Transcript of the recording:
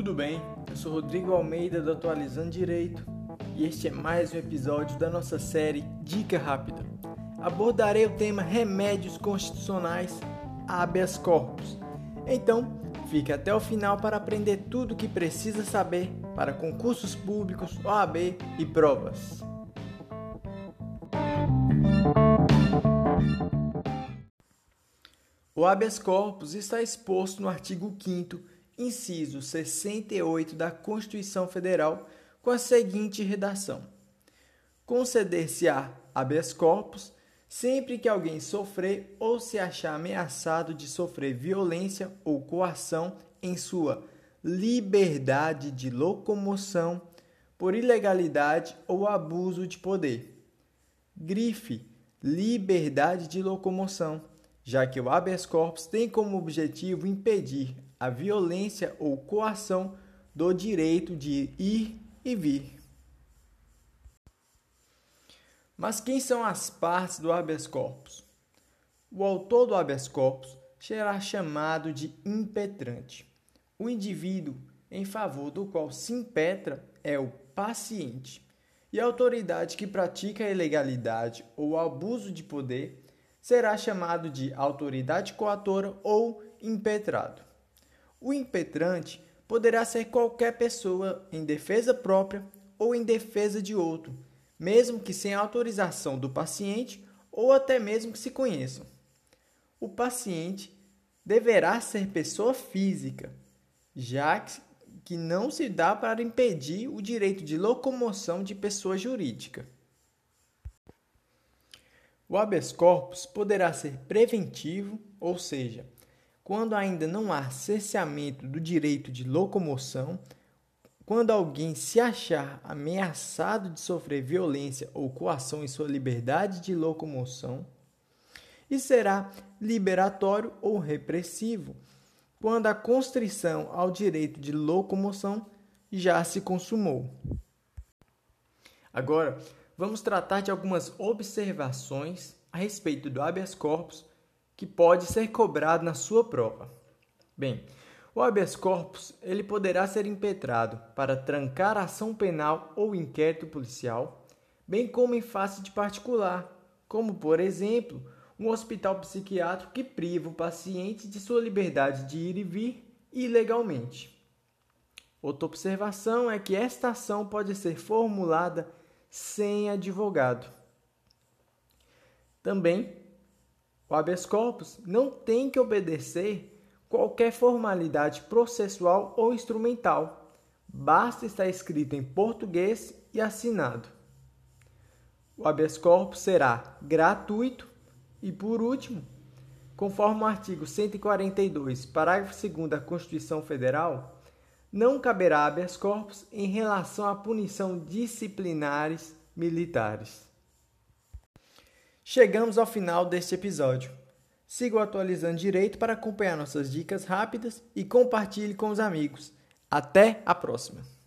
tudo bem? Eu sou Rodrigo Almeida do Atualizando Direito e este é mais um episódio da nossa série Dica Rápida. Abordarei o tema remédios constitucionais habeas corpus. Então, fique até o final para aprender tudo o que precisa saber para concursos públicos, OAB e provas. O habeas corpus está exposto no artigo 5 inciso 68 da Constituição Federal, com a seguinte redação: Conceder-se-á habeas corpus sempre que alguém sofrer ou se achar ameaçado de sofrer violência ou coação em sua liberdade de locomoção por ilegalidade ou abuso de poder. Grife: liberdade de locomoção, já que o habeas corpus tem como objetivo impedir a violência ou coação do direito de ir e vir. Mas quem são as partes do habeas corpus? O autor do habeas corpus será chamado de impetrante. O indivíduo em favor do qual se impetra é o paciente. E a autoridade que pratica a ilegalidade ou abuso de poder será chamado de autoridade coatora ou impetrado. O impetrante poderá ser qualquer pessoa em defesa própria ou em defesa de outro, mesmo que sem autorização do paciente ou até mesmo que se conheçam. O paciente deverá ser pessoa física, já que não se dá para impedir o direito de locomoção de pessoa jurídica. O habeas corpus poderá ser preventivo, ou seja, quando ainda não há cerceamento do direito de locomoção, quando alguém se achar ameaçado de sofrer violência ou coação em sua liberdade de locomoção, e será liberatório ou repressivo, quando a constrição ao direito de locomoção já se consumou. Agora, vamos tratar de algumas observações a respeito do habeas corpus que pode ser cobrado na sua prova. Bem, o habeas corpus ele poderá ser impetrado para trancar ação penal ou inquérito policial, bem como em face de particular, como por exemplo, um hospital psiquiátrico que priva o paciente de sua liberdade de ir e vir ilegalmente. Outra observação é que esta ação pode ser formulada sem advogado. Também o habeas corpus não tem que obedecer qualquer formalidade processual ou instrumental. Basta estar escrito em português e assinado. O habeas corpus será gratuito e, por último, conforme o artigo 142, parágrafo 2 da Constituição Federal, não caberá habeas corpus em relação à punição disciplinares militares. Chegamos ao final deste episódio. Siga o Atualizando Direito para acompanhar nossas dicas rápidas e compartilhe com os amigos. Até a próxima!